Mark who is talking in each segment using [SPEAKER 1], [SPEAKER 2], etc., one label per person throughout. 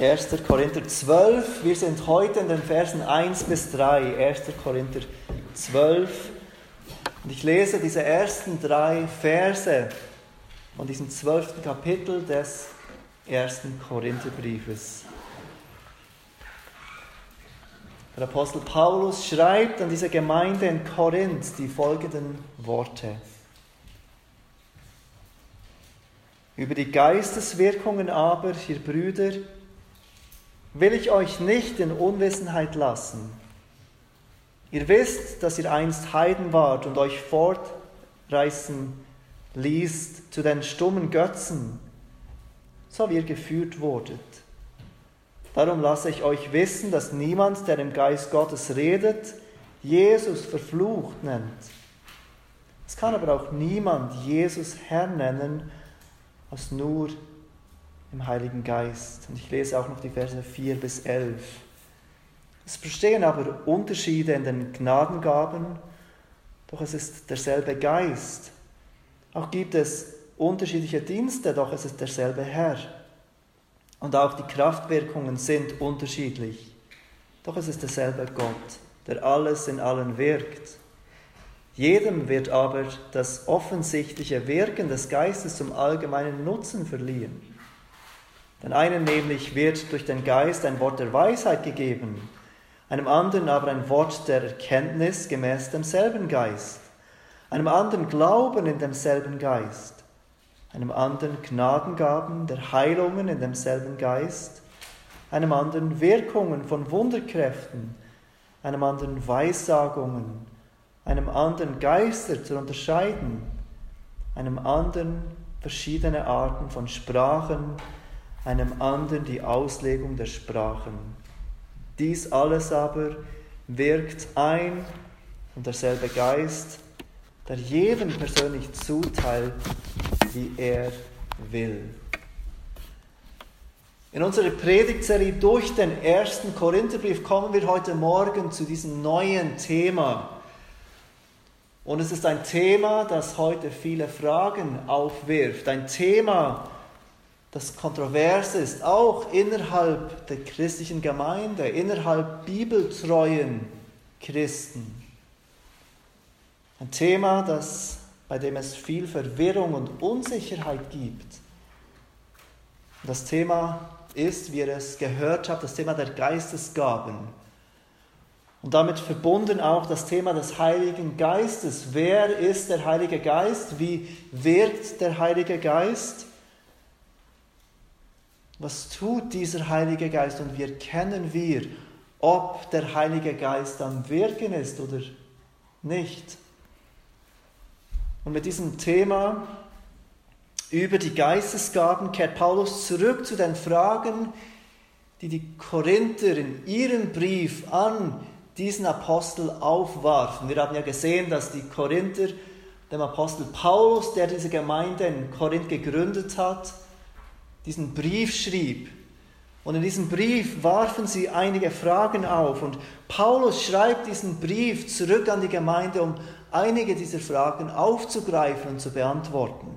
[SPEAKER 1] 1. Korinther 12. Wir sind heute in den Versen 1 bis 3. 1. Korinther 12. Und ich lese diese ersten drei Verse von diesem zwölften Kapitel des ersten Korintherbriefes. Der Apostel Paulus schreibt an diese Gemeinde in Korinth die folgenden Worte. Über die Geisteswirkungen aber, ihr Brüder, will ich euch nicht in Unwissenheit lassen. Ihr wisst, dass ihr einst Heiden wart und euch fortreißen ließt zu den stummen Götzen, so wie ihr geführt wurdet. Darum lasse ich euch wissen, dass niemand, der im Geist Gottes redet, Jesus verflucht nennt. Es kann aber auch niemand Jesus Herr nennen, als nur im Heiligen Geist. Und ich lese auch noch die Verse 4 bis 11. Es bestehen aber Unterschiede in den Gnadengaben, doch es ist derselbe Geist. Auch gibt es unterschiedliche Dienste, doch es ist derselbe Herr. Und auch die Kraftwirkungen sind unterschiedlich, doch es ist derselbe Gott, der alles in allen wirkt. Jedem wird aber das offensichtliche Wirken des Geistes zum allgemeinen Nutzen verliehen. Den einen nämlich wird durch den Geist ein Wort der Weisheit gegeben, einem anderen aber ein Wort der Erkenntnis gemäß demselben Geist, einem anderen Glauben in demselben Geist, einem anderen Gnadengaben der Heilungen in demselben Geist, einem anderen Wirkungen von Wunderkräften, einem anderen Weissagungen, einem anderen Geister zu unterscheiden, einem anderen verschiedene Arten von Sprachen, einem anderen die Auslegung der Sprachen. Dies alles aber wirkt ein und derselbe Geist, der jedem persönlich zuteilt, wie er will. In unserer Predigtserie durch den ersten Korintherbrief kommen wir heute Morgen zu diesem neuen Thema. Und es ist ein Thema, das heute viele Fragen aufwirft. Ein Thema, das das kontrovers ist, auch innerhalb der christlichen Gemeinde, innerhalb bibeltreuen Christen. Ein Thema, das, bei dem es viel Verwirrung und Unsicherheit gibt. Das Thema ist, wie ihr es gehört habt, das Thema der Geistesgaben. Und damit verbunden auch das Thema des Heiligen Geistes. Wer ist der Heilige Geist? Wie wirkt der Heilige Geist? Was tut dieser Heilige Geist und wie erkennen wir, ob der Heilige Geist am Wirken ist oder nicht? Und mit diesem Thema über die Geistesgaben kehrt Paulus zurück zu den Fragen, die die Korinther in ihrem Brief an diesen Apostel aufwarfen. Wir haben ja gesehen, dass die Korinther dem Apostel Paulus, der diese Gemeinde in Korinth gegründet hat, diesen Brief schrieb. Und in diesem Brief warfen sie einige Fragen auf. Und Paulus schreibt diesen Brief zurück an die Gemeinde, um einige dieser Fragen aufzugreifen und zu beantworten.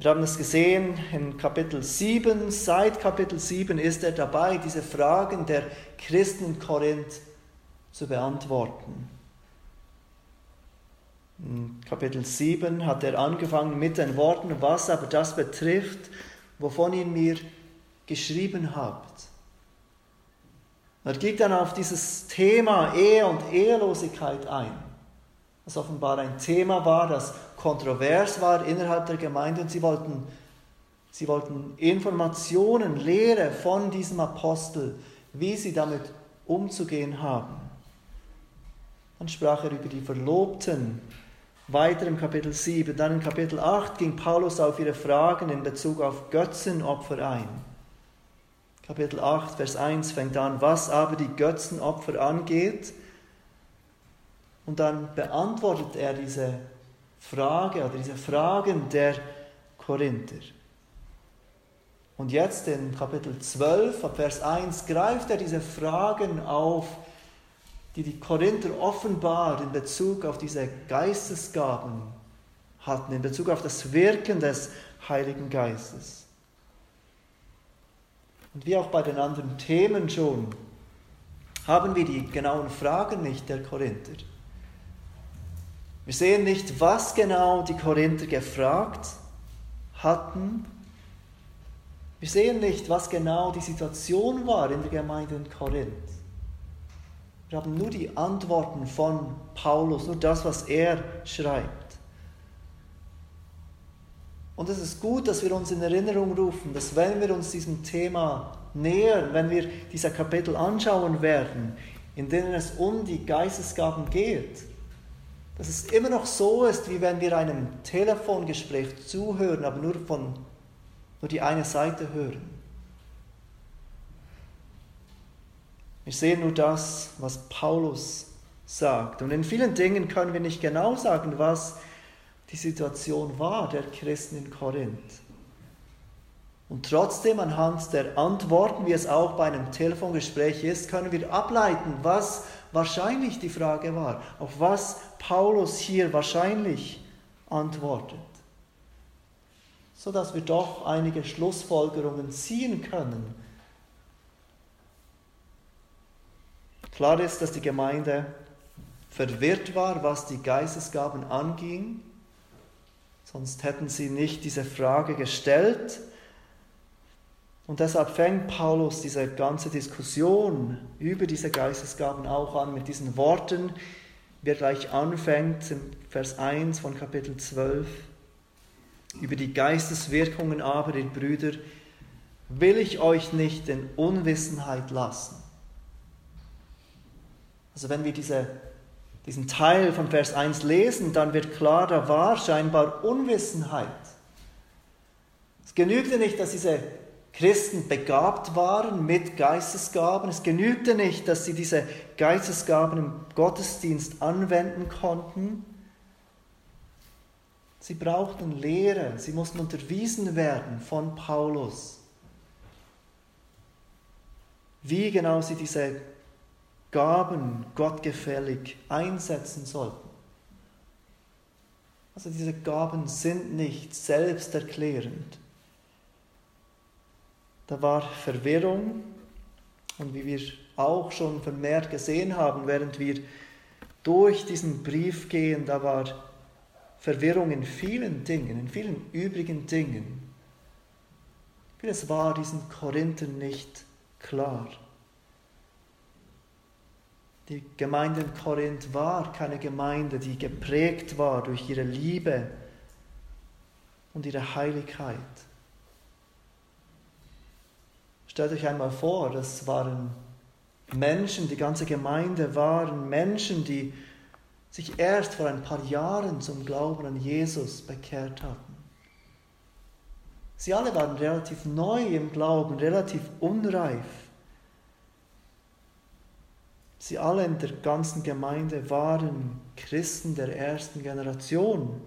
[SPEAKER 1] Wir haben es gesehen in Kapitel 7. Seit Kapitel 7 ist er dabei, diese Fragen der Christen in Korinth zu beantworten. In Kapitel 7 hat er angefangen mit den Worten, was aber das betrifft, wovon ihr mir geschrieben habt. Er geht dann auf dieses Thema Ehe und Ehelosigkeit ein, was offenbar ein Thema war, das kontrovers war innerhalb der Gemeinde und sie wollten, sie wollten Informationen, Lehre von diesem Apostel, wie sie damit umzugehen haben. Dann sprach er über die Verlobten, weiter im Kapitel 7. Dann in Kapitel 8 ging Paulus auf ihre Fragen in Bezug auf Götzenopfer ein. Kapitel 8, Vers 1 fängt an, was aber die Götzenopfer angeht. Und dann beantwortet er diese Frage oder diese Fragen der Korinther. Und jetzt in Kapitel 12, Vers 1, greift er diese Fragen auf, die die Korinther offenbar in Bezug auf diese Geistesgaben hatten, in Bezug auf das Wirken des Heiligen Geistes. Und wie auch bei den anderen Themen schon, haben wir die genauen Fragen nicht der Korinther. Wir sehen nicht, was genau die Korinther gefragt hatten. Wir sehen nicht, was genau die Situation war in der Gemeinde in Korinth. Wir haben nur die Antworten von Paulus, nur das, was er schreibt. Und es ist gut, dass wir uns in Erinnerung rufen, dass wenn wir uns diesem Thema nähern, wenn wir diese Kapitel anschauen werden, in denen es um die Geistesgaben geht, dass es immer noch so ist, wie wenn wir einem Telefongespräch zuhören, aber nur von nur die eine Seite hören. Wir sehen nur das, was Paulus sagt. Und in vielen Dingen können wir nicht genau sagen, was die Situation war der Christen in Korinth. Und trotzdem anhand der Antworten, wie es auch bei einem Telefongespräch ist, können wir ableiten, was wahrscheinlich die Frage war, auf was Paulus hier wahrscheinlich antwortet, sodass wir doch einige Schlussfolgerungen ziehen können. Klar ist, dass die Gemeinde verwirrt war, was die Geistesgaben anging, sonst hätten sie nicht diese Frage gestellt. Und deshalb fängt Paulus diese ganze Diskussion über diese Geistesgaben auch an mit diesen Worten, wie er gleich anfängt im Vers 1 von Kapitel 12. Über die Geisteswirkungen aber, ihr Brüder, will ich euch nicht in Unwissenheit lassen. Also wenn wir diese, diesen Teil von Vers 1 lesen, dann wird klar, da war scheinbar Unwissenheit. Es genügte nicht, dass diese Christen begabt waren mit Geistesgaben. Es genügte nicht, dass sie diese Geistesgaben im Gottesdienst anwenden konnten. Sie brauchten Lehre, sie mussten unterwiesen werden von Paulus, wie genau sie diese Gaben gottgefällig einsetzen sollten. Also diese Gaben sind nicht selbsterklärend. Da war Verwirrung und wie wir auch schon vermehrt gesehen haben, während wir durch diesen Brief gehen, da war Verwirrung in vielen Dingen, in vielen übrigen Dingen. Vieles war diesen Korinthern nicht klar. Die Gemeinde in Korinth war keine Gemeinde, die geprägt war durch ihre Liebe und ihre Heiligkeit. Stellt euch einmal vor, das waren Menschen, die ganze Gemeinde waren Menschen, die sich erst vor ein paar Jahren zum Glauben an Jesus bekehrt hatten. Sie alle waren relativ neu im Glauben, relativ unreif. Sie alle in der ganzen Gemeinde waren Christen der ersten Generation.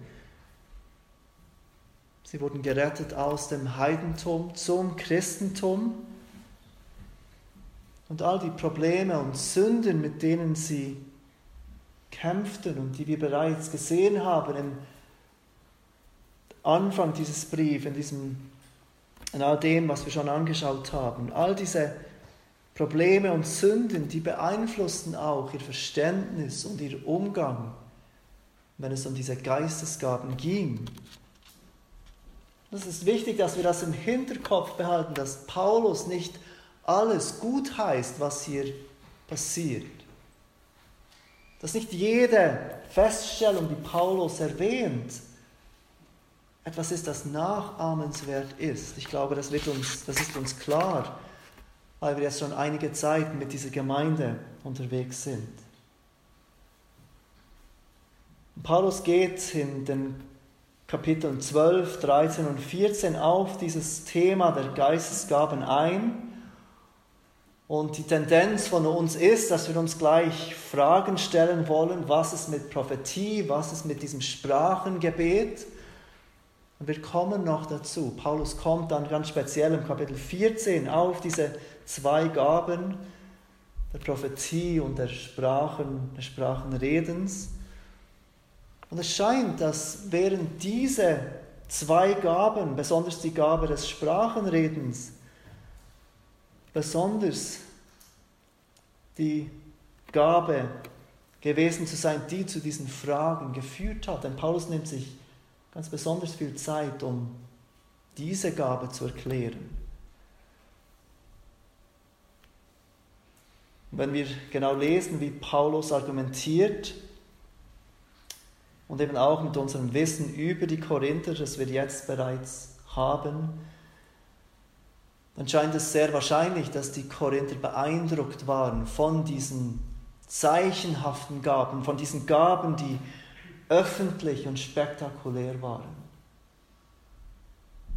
[SPEAKER 1] Sie wurden gerettet aus dem Heidentum zum Christentum und all die Probleme und Sünden, mit denen sie kämpften und die wir bereits gesehen haben im Anfang dieses Briefs, in, in all dem, was wir schon angeschaut haben, all diese Probleme und Sünden, die beeinflussten auch ihr Verständnis und ihr Umgang, wenn es um diese Geistesgaben ging. Es ist wichtig, dass wir das im Hinterkopf behalten, dass Paulus nicht alles gut heißt, was hier passiert. Dass nicht jede Feststellung, die Paulus erwähnt, etwas ist, das nachahmenswert ist. Ich glaube, das, wird uns, das ist uns klar, weil wir jetzt schon einige Zeit mit dieser Gemeinde unterwegs sind. Paulus geht in den Kapiteln 12, 13 und 14 auf dieses Thema der Geistesgaben ein und die Tendenz von uns ist, dass wir uns gleich Fragen stellen wollen, was ist mit Prophetie, was ist mit diesem Sprachengebet. Und wir kommen noch dazu. Paulus kommt dann ganz speziell im Kapitel 14 auf diese zwei Gaben der Prophetie und der Sprachen, des Sprachenredens. Und es scheint, dass während diese zwei Gaben, besonders die Gabe des Sprachenredens, besonders die Gabe gewesen zu sein, die zu diesen Fragen geführt hat. Denn Paulus nimmt sich ganz besonders viel Zeit, um diese Gabe zu erklären. Und wenn wir genau lesen, wie Paulus argumentiert und eben auch mit unserem Wissen über die Korinther, das wir jetzt bereits haben, dann scheint es sehr wahrscheinlich, dass die Korinther beeindruckt waren von diesen zeichenhaften Gaben, von diesen Gaben, die öffentlich und spektakulär waren.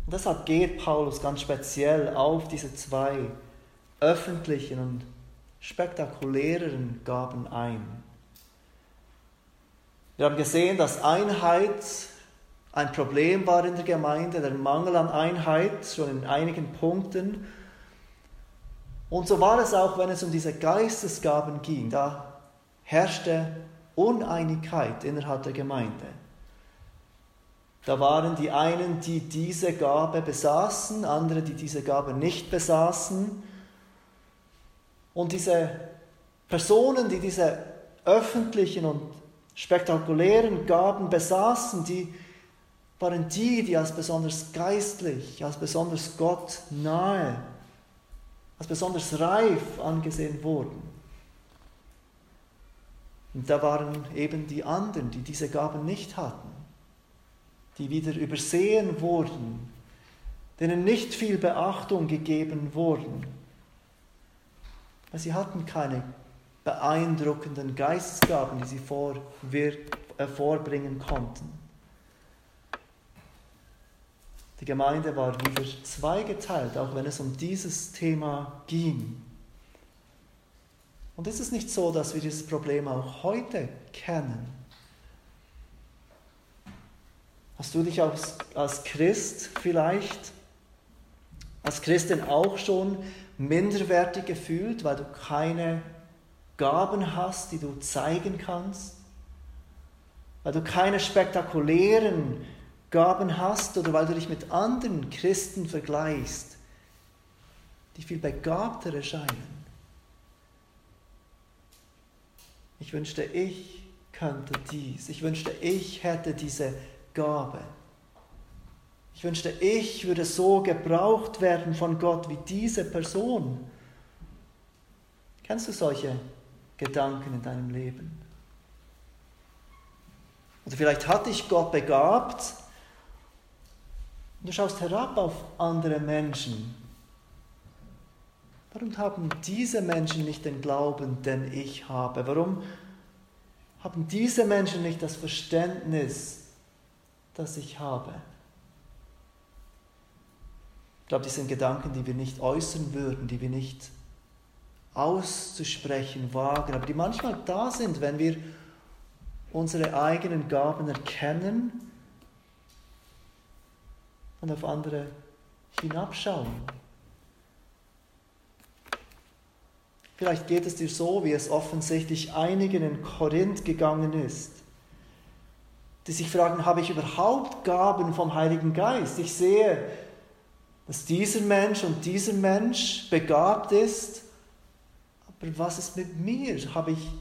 [SPEAKER 1] Und deshalb geht Paulus ganz speziell auf diese zwei öffentlichen und spektakuläreren Gaben ein. Wir haben gesehen, dass Einheit ein Problem war in der Gemeinde, der Mangel an Einheit, schon in einigen Punkten. Und so war es auch, wenn es um diese Geistesgaben ging. Da herrschte Uneinigkeit innerhalb der Gemeinde. Da waren die einen, die diese Gabe besaßen, andere, die diese Gabe nicht besaßen. Und diese Personen, die diese öffentlichen und spektakulären Gaben besaßen, die waren die, die als besonders geistlich, als besonders Gott nahe, als besonders reif angesehen wurden. Und da waren eben die anderen, die diese Gaben nicht hatten, die wieder übersehen wurden, denen nicht viel Beachtung gegeben wurden, weil sie hatten keine beeindruckenden Geistesgaben, die sie vor, äh, vorbringen konnten. Die Gemeinde war wieder zweigeteilt, auch wenn es um dieses Thema ging. Und ist es nicht so, dass wir dieses Problem auch heute kennen? Hast du dich als, als Christ vielleicht, als Christin auch schon minderwertig gefühlt, weil du keine Gaben hast, die du zeigen kannst? Weil du keine spektakulären Gaben hast oder weil du dich mit anderen Christen vergleichst, die viel begabter erscheinen. Ich wünschte, ich könnte dies. Ich wünschte, ich hätte diese Gabe. Ich wünschte, ich würde so gebraucht werden von Gott wie diese Person. Kennst du solche Gedanken in deinem Leben? Oder vielleicht hat dich Gott begabt und du schaust herab auf andere Menschen. Warum haben diese Menschen nicht den Glauben, den ich habe? Warum haben diese Menschen nicht das Verständnis, das ich habe? Ich glaube, das sind Gedanken, die wir nicht äußern würden, die wir nicht auszusprechen wagen, aber die manchmal da sind, wenn wir unsere eigenen Gaben erkennen und auf andere hinabschauen. Vielleicht geht es dir so, wie es offensichtlich einigen in Korinth gegangen ist, die sich fragen, habe ich überhaupt Gaben vom Heiligen Geist? Ich sehe, dass dieser Mensch und dieser Mensch begabt ist, aber was ist mit mir? Habe ich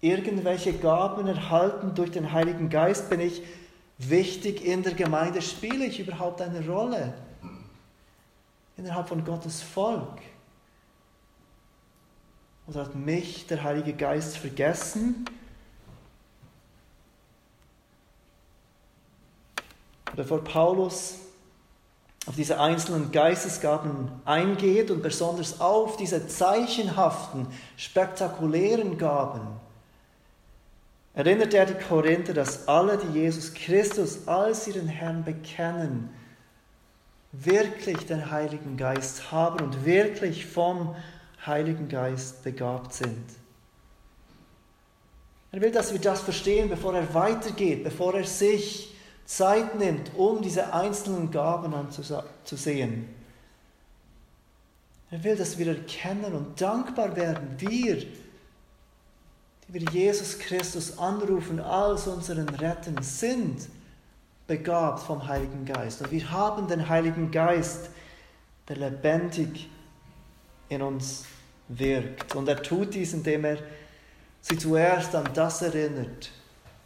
[SPEAKER 1] irgendwelche Gaben erhalten durch den Heiligen Geist? Bin ich wichtig in der Gemeinde? Spiele ich überhaupt eine Rolle innerhalb von Gottes Volk? Oder hat mich der Heilige Geist vergessen? Bevor Paulus auf diese einzelnen Geistesgaben eingeht und besonders auf diese zeichenhaften, spektakulären Gaben, erinnert er die Korinther, dass alle, die Jesus Christus als ihren Herrn bekennen, wirklich den Heiligen Geist haben und wirklich vom Heiligen Geist begabt sind. Er will, dass wir das verstehen, bevor er weitergeht, bevor er sich Zeit nimmt, um diese einzelnen Gaben anzusehen. Er will, dass wir erkennen und dankbar werden, wir, die wir Jesus Christus anrufen als unseren Retten, sind begabt vom Heiligen Geist. Und wir haben den Heiligen Geist, der lebendig in uns wirkt. Und er tut dies, indem er sie zuerst an das erinnert,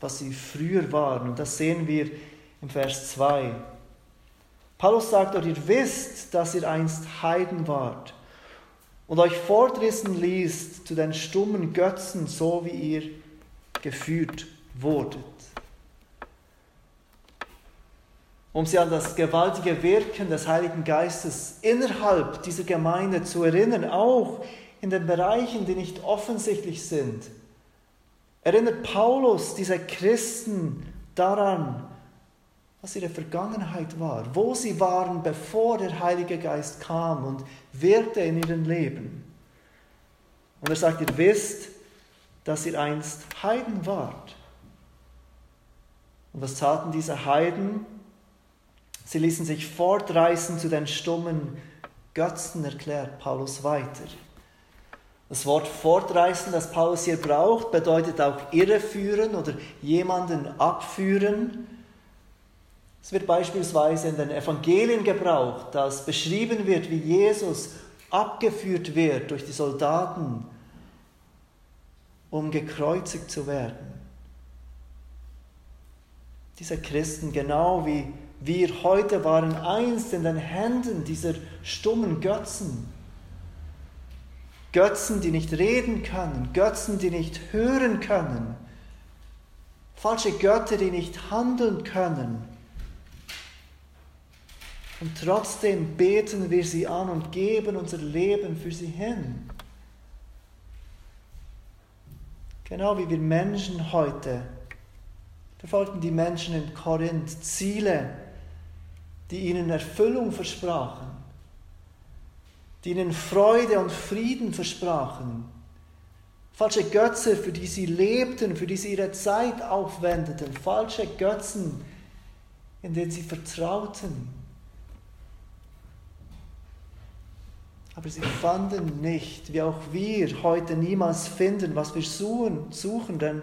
[SPEAKER 1] was sie früher waren. Und das sehen wir im Vers 2. Paulus sagt dort, ihr wisst, dass ihr einst Heiden wart und euch fortrissen ließt zu den stummen Götzen, so wie ihr geführt wurdet. Um sie an das gewaltige Wirken des Heiligen Geistes innerhalb dieser Gemeinde zu erinnern, auch in den Bereichen, die nicht offensichtlich sind, erinnert Paulus diese Christen daran, was ihre Vergangenheit war, wo sie waren, bevor der Heilige Geist kam und wirkte in ihrem Leben. Und er sagt, ihr wisst, dass ihr einst Heiden wart. Und was taten diese Heiden? Sie ließen sich fortreißen zu den stummen Götzen, erklärt Paulus weiter. Das Wort fortreißen, das Paulus hier braucht, bedeutet auch irreführen oder jemanden abführen. Es wird beispielsweise in den Evangelien gebraucht, dass beschrieben wird, wie Jesus abgeführt wird durch die Soldaten, um gekreuzigt zu werden. Diese Christen, genau wie wir heute, waren einst in den Händen dieser stummen Götzen. Götzen, die nicht reden können, Götzen, die nicht hören können, falsche Götter, die nicht handeln können und trotzdem beten wir sie an und geben unser Leben für sie hin. Genau wie wir Menschen heute verfolgten die Menschen in Korinth Ziele, die ihnen Erfüllung versprachen, die ihnen Freude und Frieden versprachen. Falsche Götze, für die sie lebten, für die sie ihre Zeit aufwendeten, falsche Götzen, in denen sie vertrauten. Aber sie fanden nicht, wie auch wir heute niemals finden, was wir suchen, suchen denn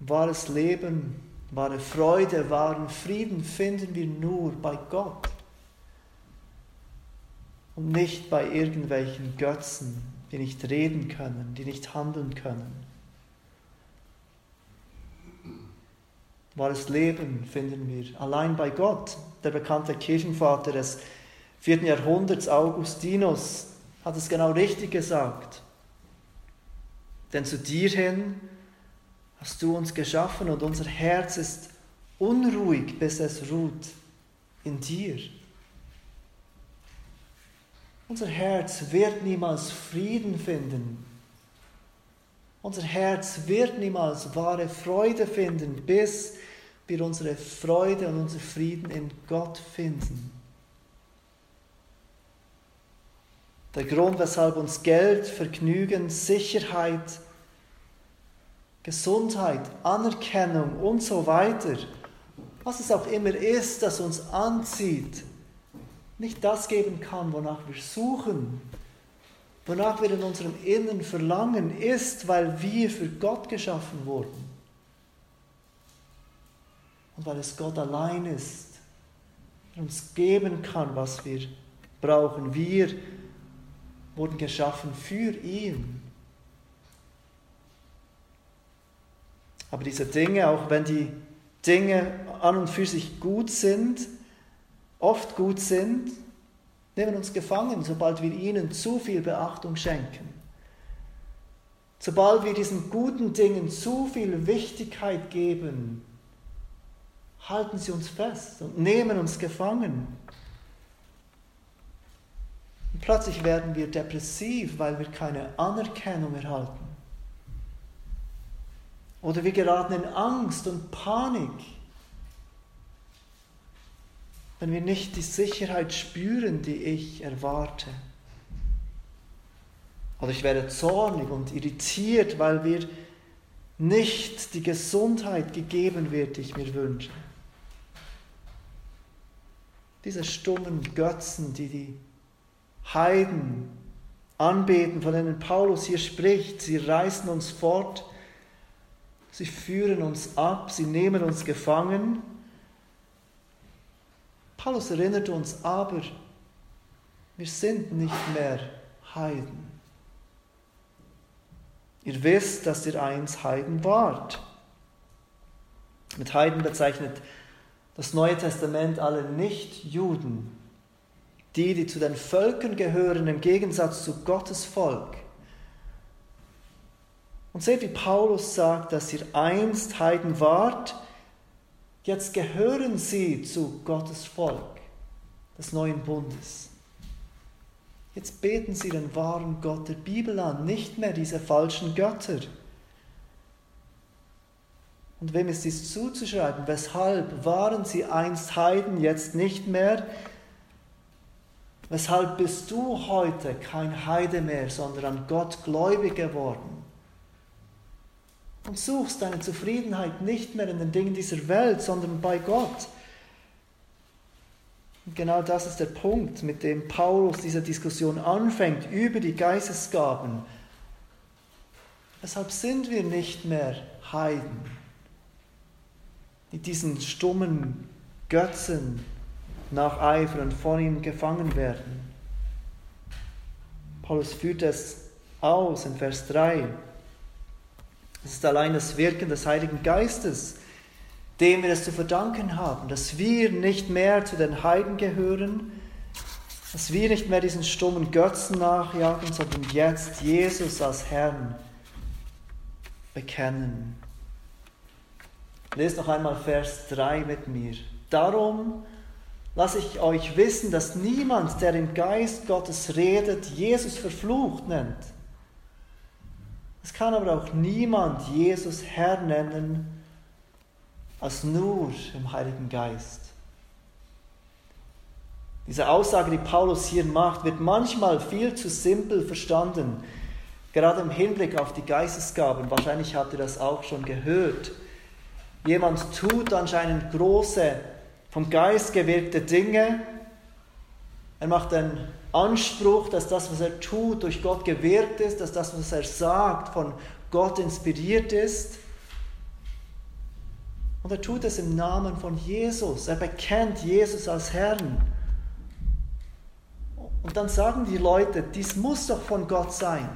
[SPEAKER 1] wahres Leben, wahre Freude, wahren Frieden finden wir nur bei Gott und nicht bei irgendwelchen Götzen, die nicht reden können, die nicht handeln können. Wahres Leben finden wir allein bei Gott. Der bekannte Kirchenvater des 4. Jahrhunderts Augustinus hat es genau richtig gesagt. Denn zu dir hin hast du uns geschaffen und unser Herz ist unruhig, bis es ruht in dir. Unser Herz wird niemals Frieden finden. Unser Herz wird niemals wahre Freude finden, bis wir unsere Freude und unseren Frieden in Gott finden. Der Grund, weshalb uns Geld, Vergnügen, Sicherheit, Gesundheit, Anerkennung und so weiter, was es auch immer ist, das uns anzieht, nicht das geben kann, wonach wir suchen, wonach wir in unserem Innen verlangen, ist, weil wir für Gott geschaffen wurden. Und weil es Gott allein ist, der uns geben kann, was wir brauchen. Wir wurden geschaffen für ihn. Aber diese Dinge, auch wenn die Dinge an und für sich gut sind, oft gut sind, nehmen uns gefangen, sobald wir ihnen zu viel Beachtung schenken. Sobald wir diesen guten Dingen zu viel Wichtigkeit geben, halten sie uns fest und nehmen uns gefangen. Plötzlich werden wir depressiv, weil wir keine Anerkennung erhalten. Oder wir geraten in Angst und Panik, wenn wir nicht die Sicherheit spüren, die ich erwarte. Oder ich werde zornig und irritiert, weil mir nicht die Gesundheit gegeben wird, die ich mir wünsche. Diese stummen Götzen, die die Heiden anbeten, von denen Paulus hier spricht. Sie reißen uns fort, sie führen uns ab, sie nehmen uns gefangen. Paulus erinnert uns aber, wir sind nicht mehr Heiden. Ihr wisst, dass ihr einst Heiden wart. Mit Heiden bezeichnet das Neue Testament alle Nichtjuden, die, die zu den Völkern gehören, im Gegensatz zu Gottes Volk. Und seht, wie Paulus sagt, dass ihr einst Heiden wart, jetzt gehören sie zu Gottes Volk, des neuen Bundes. Jetzt beten sie den wahren Gott der Bibel an, nicht mehr diese falschen Götter. Und wem ist dies zuzuschreiben? Weshalb waren sie einst Heiden, jetzt nicht mehr? Weshalb bist du heute kein Heide mehr, sondern an Gott gläubig geworden? Und suchst deine Zufriedenheit nicht mehr in den Dingen dieser Welt, sondern bei Gott. Und genau das ist der Punkt, mit dem Paulus diese Diskussion anfängt über die Geistesgaben. Weshalb sind wir nicht mehr Heiden, die diesen stummen Götzen nacheifern und von ihm gefangen werden? Paulus führt es aus in Vers 3. Es ist allein das Wirken des Heiligen Geistes, dem wir es zu verdanken haben, dass wir nicht mehr zu den Heiden gehören, dass wir nicht mehr diesen stummen Götzen nachjagen, sondern jetzt Jesus als Herrn bekennen. Lest noch einmal Vers 3 mit mir. Darum lasse ich euch wissen, dass niemand, der im Geist Gottes redet, Jesus verflucht nennt. Es kann aber auch niemand Jesus Herr nennen, als nur im Heiligen Geist. Diese Aussage, die Paulus hier macht, wird manchmal viel zu simpel verstanden, gerade im Hinblick auf die Geistesgaben. Wahrscheinlich habt ihr das auch schon gehört. Jemand tut anscheinend große, vom Geist gewirkte Dinge. Er macht den Anspruch, dass das, was er tut, durch Gott gewirkt ist, dass das, was er sagt, von Gott inspiriert ist. Und er tut es im Namen von Jesus. Er bekennt Jesus als Herrn. Und dann sagen die Leute, dies muss doch von Gott sein.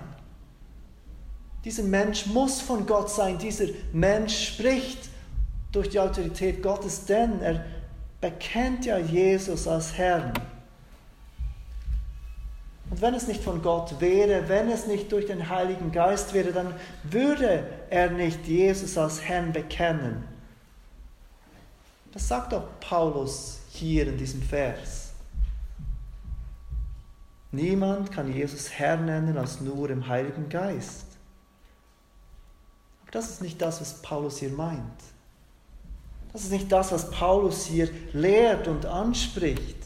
[SPEAKER 1] Dieser Mensch muss von Gott sein. Dieser Mensch spricht durch die Autorität Gottes, denn er bekennt ja Jesus als Herrn. Und wenn es nicht von Gott wäre, wenn es nicht durch den Heiligen Geist wäre, dann würde er nicht Jesus als Herrn bekennen. Das sagt doch Paulus hier in diesem Vers. Niemand kann Jesus Herr nennen als nur im Heiligen Geist. Aber das ist nicht das, was Paulus hier meint. Das ist nicht das, was Paulus hier lehrt und anspricht.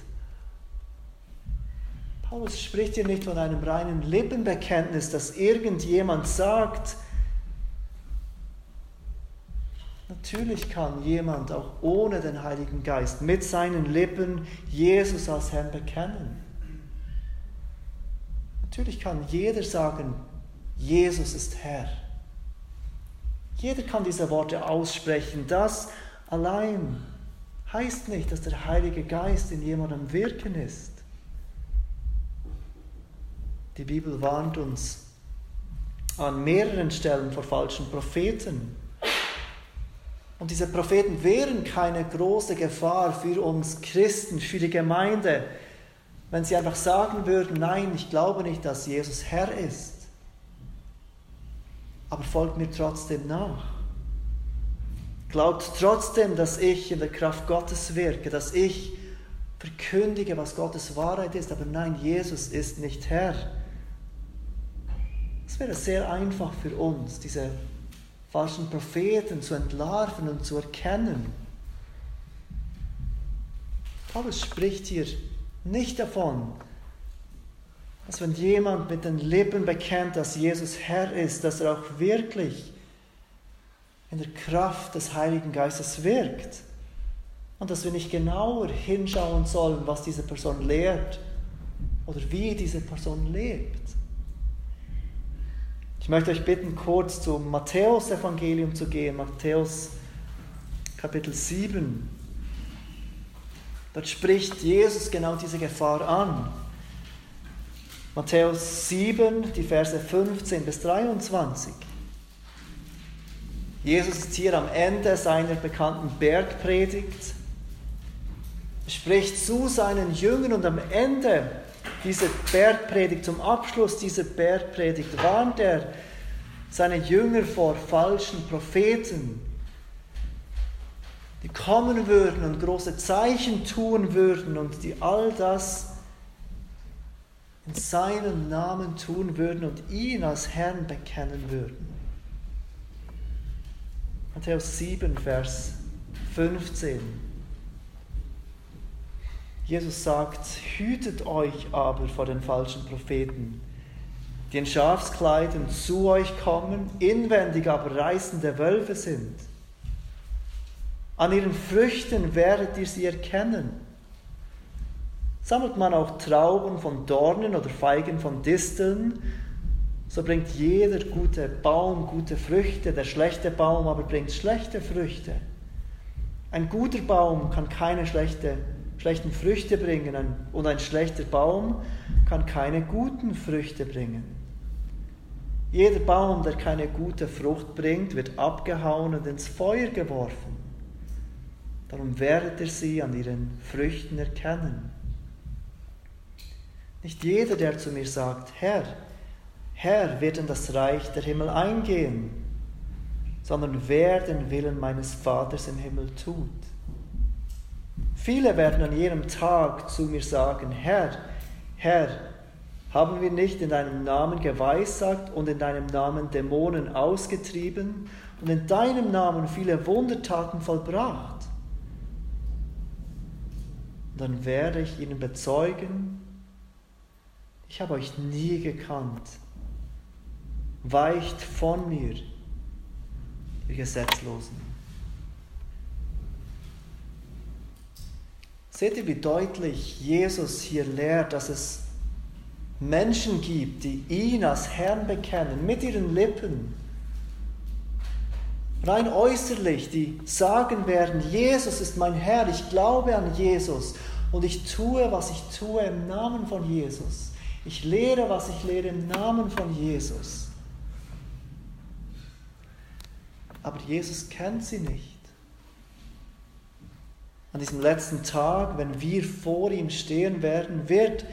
[SPEAKER 1] Paulus spricht hier nicht von einem reinen Lippenbekenntnis, dass irgendjemand sagt, Natürlich kann jemand auch ohne den Heiligen Geist mit seinen Lippen Jesus als Herrn bekennen. Natürlich kann jeder sagen, Jesus ist Herr. Jeder kann diese Worte aussprechen. Das allein heißt nicht, dass der Heilige Geist in jemandem wirken ist. Die Bibel warnt uns an mehreren Stellen vor falschen Propheten. Und diese Propheten wären keine große Gefahr für uns Christen, für die Gemeinde, wenn sie einfach sagen würden, nein, ich glaube nicht, dass Jesus Herr ist. Aber folgt mir trotzdem nach. Glaubt trotzdem, dass ich in der Kraft Gottes wirke, dass ich verkündige, was Gottes Wahrheit ist. Aber nein, Jesus ist nicht Herr. Es wäre sehr einfach für uns, diese falschen Propheten zu entlarven und zu erkennen. Paulus spricht hier nicht davon, dass wenn jemand mit den Lippen bekennt, dass Jesus Herr ist, dass er auch wirklich in der Kraft des Heiligen Geistes wirkt. Und dass wir nicht genauer hinschauen sollen, was diese Person lehrt oder wie diese Person lebt. Ich möchte euch bitten, kurz zum Matthäus-Evangelium zu gehen, Matthäus Kapitel 7. Dort spricht Jesus genau diese Gefahr an. Matthäus 7, die Verse 15 bis 23. Jesus ist hier am Ende seiner bekannten Bergpredigt. Er spricht zu seinen Jüngern und am Ende dieser Bergpredigt, zum Abschluss dieser Bergpredigt, warnt er seine Jünger vor falschen Propheten, die kommen würden und große Zeichen tun würden und die all das in seinem Namen tun würden und ihn als Herrn bekennen würden. Matthäus 7, Vers 15. Jesus sagt, hütet euch aber vor den falschen Propheten, die in Schafskleidern zu euch kommen, inwendig aber reißende Wölfe sind. An ihren Früchten werdet ihr sie erkennen. Sammelt man auch Trauben von Dornen oder Feigen von Disteln, so bringt jeder gute Baum gute Früchte, der schlechte Baum aber bringt schlechte Früchte. Ein guter Baum kann keine schlechte, schlechten Früchte bringen und ein schlechter Baum kann keine guten Früchte bringen. Jeder Baum, der keine gute Frucht bringt, wird abgehauen und ins Feuer geworfen. Darum werdet ihr sie an ihren Früchten erkennen. Nicht jeder, der zu mir sagt, Herr, Herr, wird in das Reich der Himmel eingehen, sondern wer den Willen meines Vaters im Himmel tut. Viele werden an jedem Tag zu mir sagen, Herr, Herr, haben wir nicht in deinem Namen geweissagt und in deinem Namen Dämonen ausgetrieben und in deinem Namen viele Wundertaten vollbracht? dann werde ich ihnen bezeugen, ich habe euch nie gekannt. Weicht von mir, ihr Gesetzlosen. Seht ihr, wie deutlich Jesus hier lehrt, dass es Menschen gibt, die ihn als Herrn bekennen, mit ihren Lippen, rein äußerlich, die sagen werden, Jesus ist mein Herr, ich glaube an Jesus und ich tue, was ich tue im Namen von Jesus. Ich lehre, was ich lehre im Namen von Jesus. Aber Jesus kennt sie nicht. An diesem letzten Tag, wenn wir vor ihm stehen werden, wird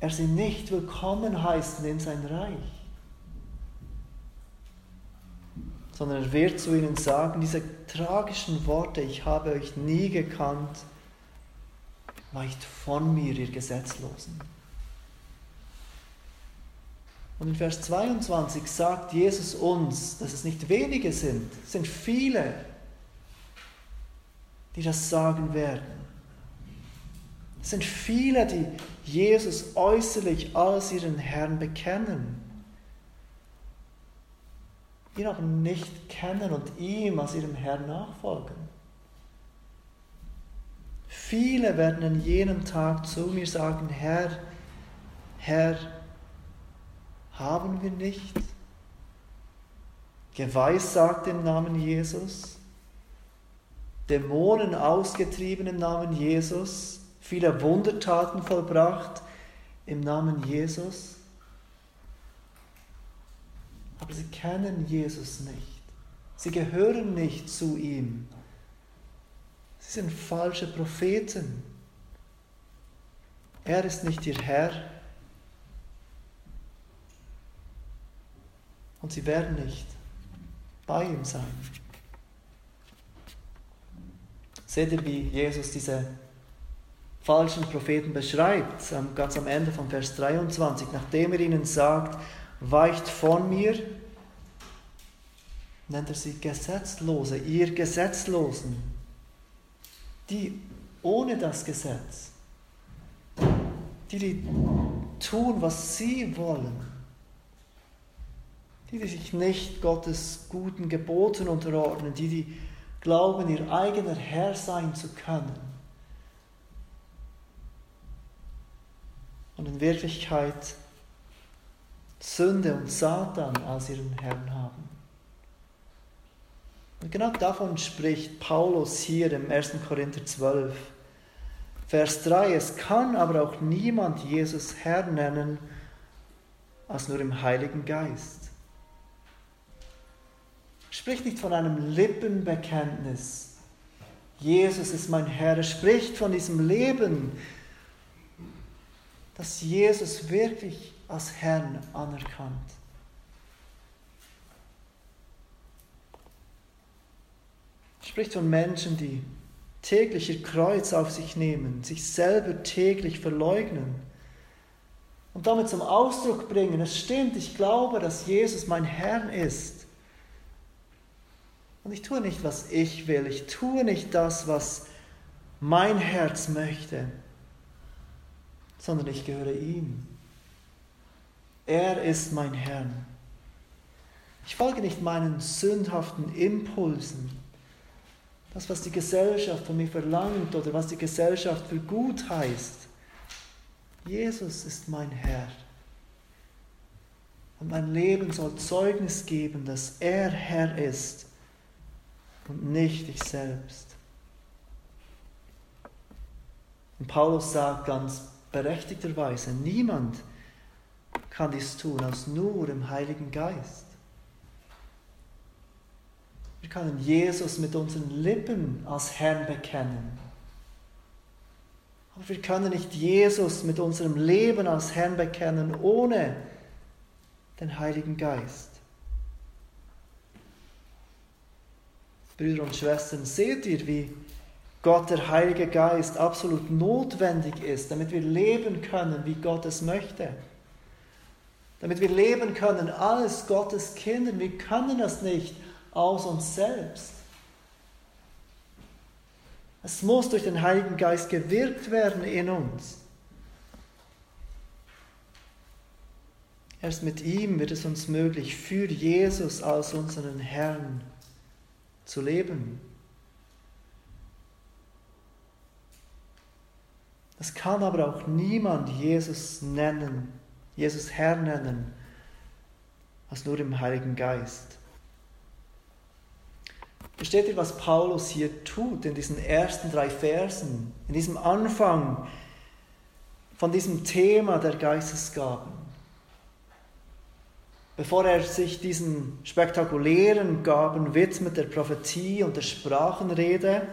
[SPEAKER 1] er sie nicht willkommen heißen in sein Reich. Sondern er wird zu ihnen sagen, diese tragischen Worte, ich habe euch nie gekannt, weicht von mir, ihr Gesetzlosen. Und in Vers 22 sagt Jesus uns, dass es nicht wenige sind, es sind viele, die das sagen werden. Es sind viele, die Jesus äußerlich als ihren Herrn bekennen, ihn aber nicht kennen und ihm als ihrem Herrn nachfolgen. Viele werden an jenem Tag zu mir sagen, Herr, Herr, haben wir nicht geweissagt im Namen Jesus, Dämonen ausgetrieben im Namen Jesus, viele Wundertaten vollbracht im Namen Jesus? Aber sie kennen Jesus nicht. Sie gehören nicht zu ihm. Sie sind falsche Propheten. Er ist nicht ihr Herr. Und sie werden nicht bei ihm sein. Seht ihr, wie Jesus diese falschen Propheten beschreibt, ganz am Ende von Vers 23, nachdem er ihnen sagt, weicht von mir, nennt er sie Gesetzlose, ihr Gesetzlosen die ohne das Gesetz, die, die tun, was sie wollen, die, die sich nicht Gottes guten Geboten unterordnen, die, die glauben, ihr eigener Herr sein zu können. Und in Wirklichkeit Sünde und Satan als ihren Herrn haben. Und genau davon spricht Paulus hier im 1. Korinther 12. Vers 3, es kann aber auch niemand Jesus Herr nennen, als nur im Heiligen Geist. Spricht nicht von einem Lippenbekenntnis. Jesus ist mein Herr. Er spricht von diesem Leben, das Jesus wirklich als Herrn anerkannt. spricht von Menschen, die täglich ihr Kreuz auf sich nehmen, sich selber täglich verleugnen und damit zum Ausdruck bringen, es stimmt, ich glaube, dass Jesus mein Herr ist. Und ich tue nicht, was ich will, ich tue nicht das, was mein Herz möchte, sondern ich gehöre ihm. Er ist mein Herr. Ich folge nicht meinen sündhaften Impulsen, das, was die Gesellschaft von mir verlangt oder was die Gesellschaft für gut heißt. Jesus ist mein Herr. Und mein Leben soll Zeugnis geben, dass er Herr ist und nicht ich selbst. Und Paulus sagt ganz berechtigterweise, niemand kann dies tun als nur im Heiligen Geist. Wir können Jesus mit unseren Lippen als Herrn bekennen. Aber wir können nicht Jesus mit unserem Leben als Herrn bekennen ohne den Heiligen Geist. Brüder und Schwestern, seht ihr, wie Gott, der Heilige Geist, absolut notwendig ist, damit wir leben können, wie Gott es möchte. Damit wir leben können als Gottes Kinder. Wir können das nicht aus uns selbst. Es muss durch den Heiligen Geist gewirkt werden in uns. Erst mit ihm wird es uns möglich, für Jesus als unseren Herrn zu leben. Es kann aber auch niemand Jesus nennen, Jesus Herr nennen, als nur im Heiligen Geist. Versteht ihr, was Paulus hier tut in diesen ersten drei Versen, in diesem Anfang von diesem Thema der Geistesgaben? Bevor er sich diesen spektakulären Gaben widmet, der Prophetie und der Sprachenrede,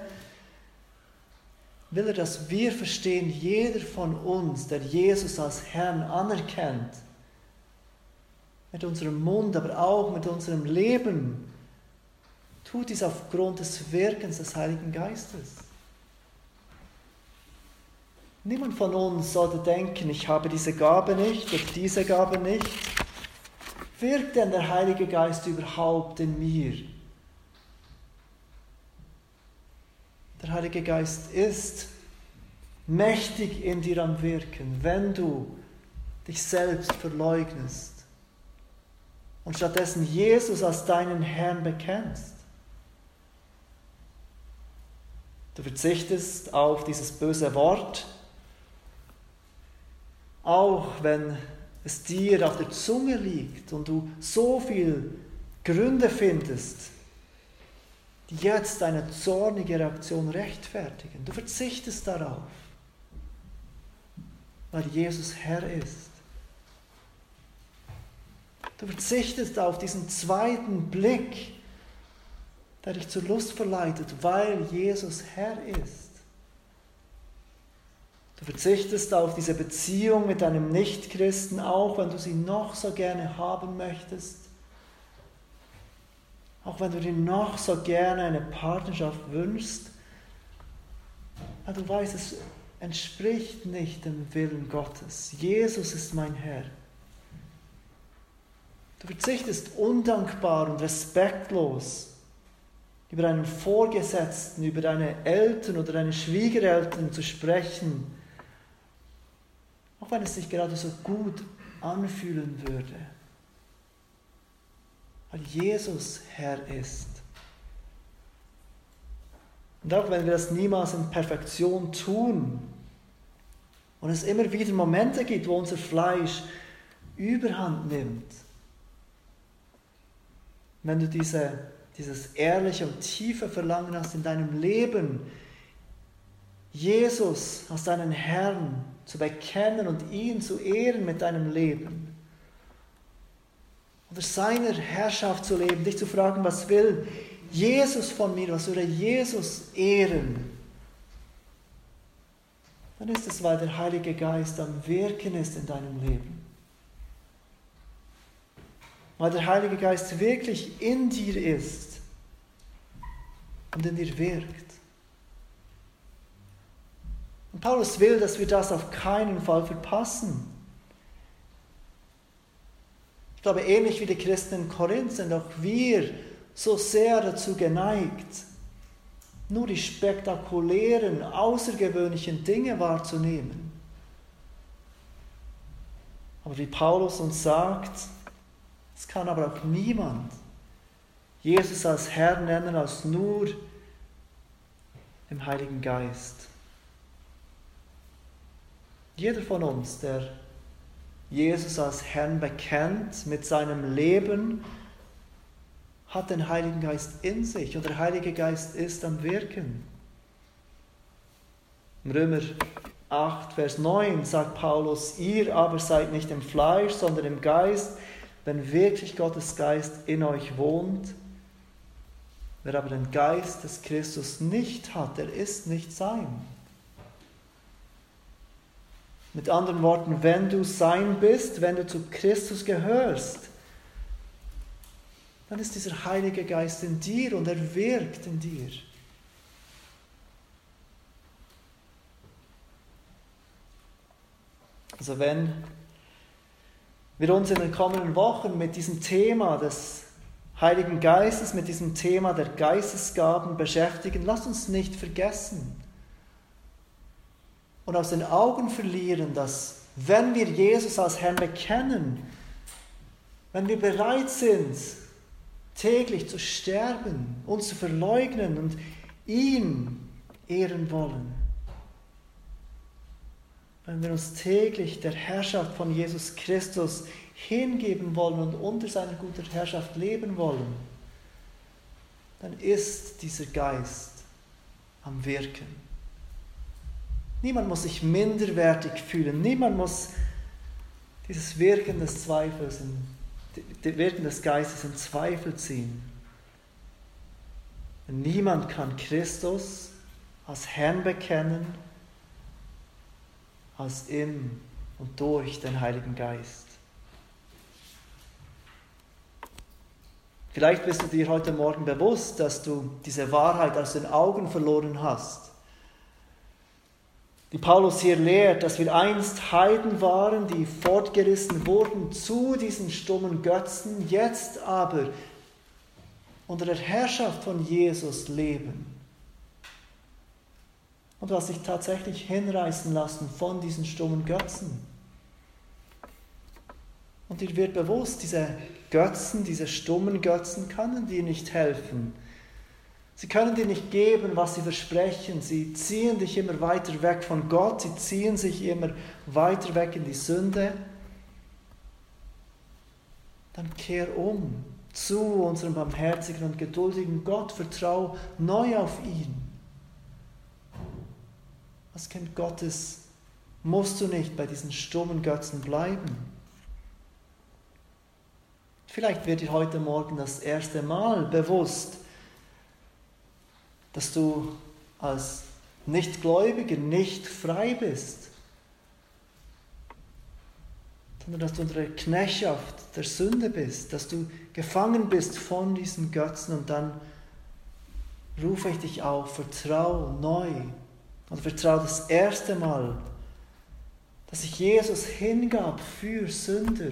[SPEAKER 1] will er, dass wir verstehen, jeder von uns, der Jesus als Herrn anerkennt, mit unserem Mund, aber auch mit unserem Leben, tut dies aufgrund des Wirkens des Heiligen Geistes. Niemand von uns sollte denken, ich habe diese Gabe nicht oder diese Gabe nicht. Wirkt denn der Heilige Geist überhaupt in mir? Der Heilige Geist ist mächtig in dir am Wirken, wenn du dich selbst verleugnest und stattdessen Jesus als deinen Herrn bekennst. Du verzichtest auf dieses böse Wort, auch wenn es dir auf der Zunge liegt und du so viel Gründe findest, die jetzt deine zornige Reaktion rechtfertigen. Du verzichtest darauf, weil Jesus Herr ist. Du verzichtest auf diesen zweiten Blick, der dich zur Lust verleitet, weil Jesus Herr ist. Du verzichtest auf diese Beziehung mit einem Nichtchristen, auch wenn du sie noch so gerne haben möchtest. Auch wenn du dir noch so gerne eine Partnerschaft wünschst. Aber du weißt, es entspricht nicht dem Willen Gottes. Jesus ist mein Herr. Du verzichtest undankbar und respektlos über einen Vorgesetzten, über deine Eltern oder deine Schwiegereltern zu sprechen, auch wenn es sich gerade so gut anfühlen würde, weil Jesus Herr ist. Und auch wenn wir das niemals in Perfektion tun und es immer wieder Momente gibt, wo unser Fleisch überhand nimmt, wenn du diese dieses ehrliche und tiefe Verlangen hast in deinem Leben, Jesus als deinen Herrn zu bekennen und ihn zu ehren mit deinem Leben. Unter seiner Herrschaft zu leben, dich zu fragen, was will Jesus von mir, was würde Jesus ehren? Dann ist es, weil der Heilige Geist am Wirken ist in deinem Leben. Weil der Heilige Geist wirklich in dir ist und in dir wirkt. Paulus will, dass wir das auf keinen Fall verpassen. Ich glaube, ähnlich wie die Christen in Korinth sind auch wir so sehr dazu geneigt, nur die spektakulären, außergewöhnlichen Dinge wahrzunehmen. Aber wie Paulus uns sagt, es kann aber auch niemand Jesus als Herr nennen, als nur im Heiligen Geist. Jeder von uns, der Jesus als Herrn bekennt mit seinem Leben, hat den Heiligen Geist in sich und der Heilige Geist ist am Wirken. Im Römer 8, Vers 9 sagt Paulus, ihr aber seid nicht im Fleisch, sondern im Geist, wenn wirklich Gottes Geist in euch wohnt. Wer aber den Geist des Christus nicht hat, der ist nicht sein. Mit anderen Worten, wenn du sein bist, wenn du zu Christus gehörst, dann ist dieser Heilige Geist in dir und er wirkt in dir. Also wenn wir uns in den kommenden Wochen mit diesem Thema des Heiligen Geistes, mit diesem Thema der Geistesgaben beschäftigen, lasst uns nicht vergessen, und aus den Augen verlieren, dass wenn wir Jesus als Herrn bekennen, wenn wir bereit sind, täglich zu sterben, uns zu verleugnen und ihn ehren wollen, wenn wir uns täglich der Herrschaft von Jesus Christus hingeben wollen und unter seiner guten Herrschaft leben wollen, dann ist dieser Geist am Wirken. Niemand muss sich minderwertig fühlen. Niemand muss dieses Wirken des Zweifels, in, Wirken des Geistes in Zweifel ziehen. Niemand kann Christus als Herrn bekennen, als in und durch den Heiligen Geist. Vielleicht bist du dir heute Morgen bewusst, dass du diese Wahrheit aus den Augen verloren hast die Paulus hier lehrt, dass wir einst Heiden waren, die fortgerissen wurden zu diesen stummen Götzen, jetzt aber unter der Herrschaft von Jesus leben. Und was sich tatsächlich hinreißen lassen von diesen stummen Götzen. Und dir wird bewusst, diese Götzen, diese stummen Götzen können dir nicht helfen Sie können dir nicht geben, was sie versprechen. Sie ziehen dich immer weiter weg von Gott. Sie ziehen sich immer weiter weg in die Sünde. Dann kehr um zu unserem barmherzigen und geduldigen Gott. Vertrau neu auf ihn. Als Kind Gottes musst du nicht bei diesen stummen Götzen bleiben. Vielleicht wird dir heute Morgen das erste Mal bewusst, dass du als Nichtgläubiger nicht frei bist, sondern dass du unter der Knechtschaft der Sünde bist, dass du gefangen bist von diesen Götzen und dann rufe ich dich auf, vertrau neu und vertrau das erste Mal, dass sich Jesus hingab für Sünder,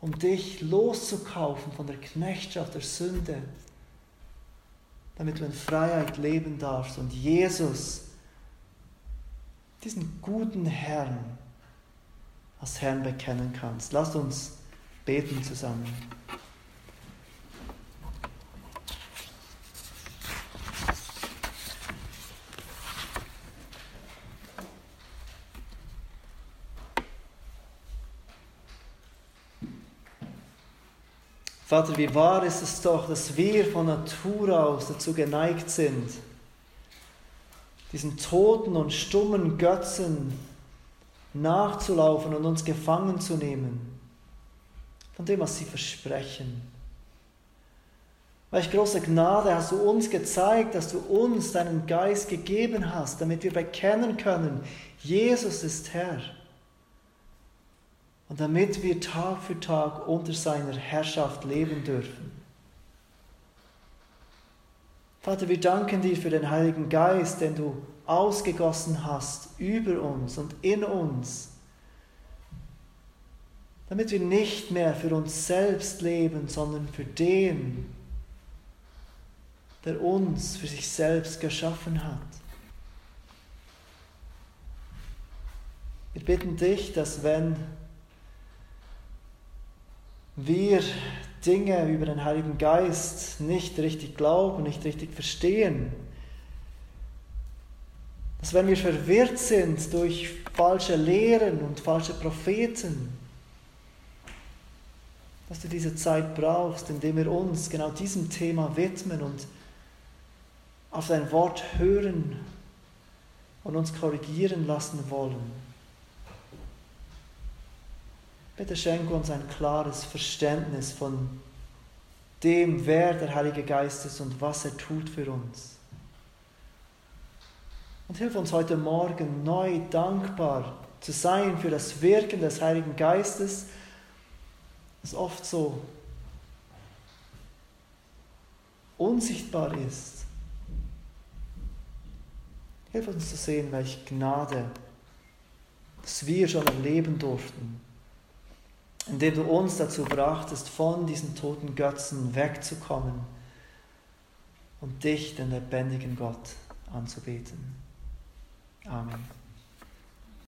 [SPEAKER 1] um dich loszukaufen von der Knechtschaft der Sünde damit du in Freiheit leben darfst und Jesus, diesen guten Herrn, als Herrn bekennen kannst. Lasst uns beten zusammen. Vater, wie wahr ist es doch, dass wir von Natur aus dazu geneigt sind, diesen toten und stummen Götzen nachzulaufen und uns gefangen zu nehmen von dem, was sie versprechen. Welch große Gnade hast du uns gezeigt, dass du uns deinen Geist gegeben hast, damit wir bekennen können, Jesus ist Herr. Und damit wir Tag für Tag unter seiner Herrschaft leben dürfen. Vater, wir danken dir für den Heiligen Geist, den du ausgegossen hast über uns und in uns, damit wir nicht mehr für uns selbst leben, sondern für den, der uns für sich selbst geschaffen hat. Wir bitten dich, dass wenn wir Dinge über den Heiligen Geist nicht richtig glauben, nicht richtig verstehen, dass wenn wir verwirrt sind durch falsche Lehren und falsche Propheten, dass du diese Zeit brauchst, indem wir uns genau diesem Thema widmen und auf dein Wort hören und uns korrigieren lassen wollen. Bitte schenke uns ein klares Verständnis von dem, wer der Heilige Geist ist und was er tut für uns. Und hilf uns heute Morgen neu dankbar zu sein für das Wirken des Heiligen Geistes, das oft so unsichtbar ist. Hilf uns zu sehen, welche Gnade, dass wir schon erleben durften, indem du uns dazu brachtest, von diesen toten Götzen wegzukommen und dich, den lebendigen Gott, anzubeten. Amen.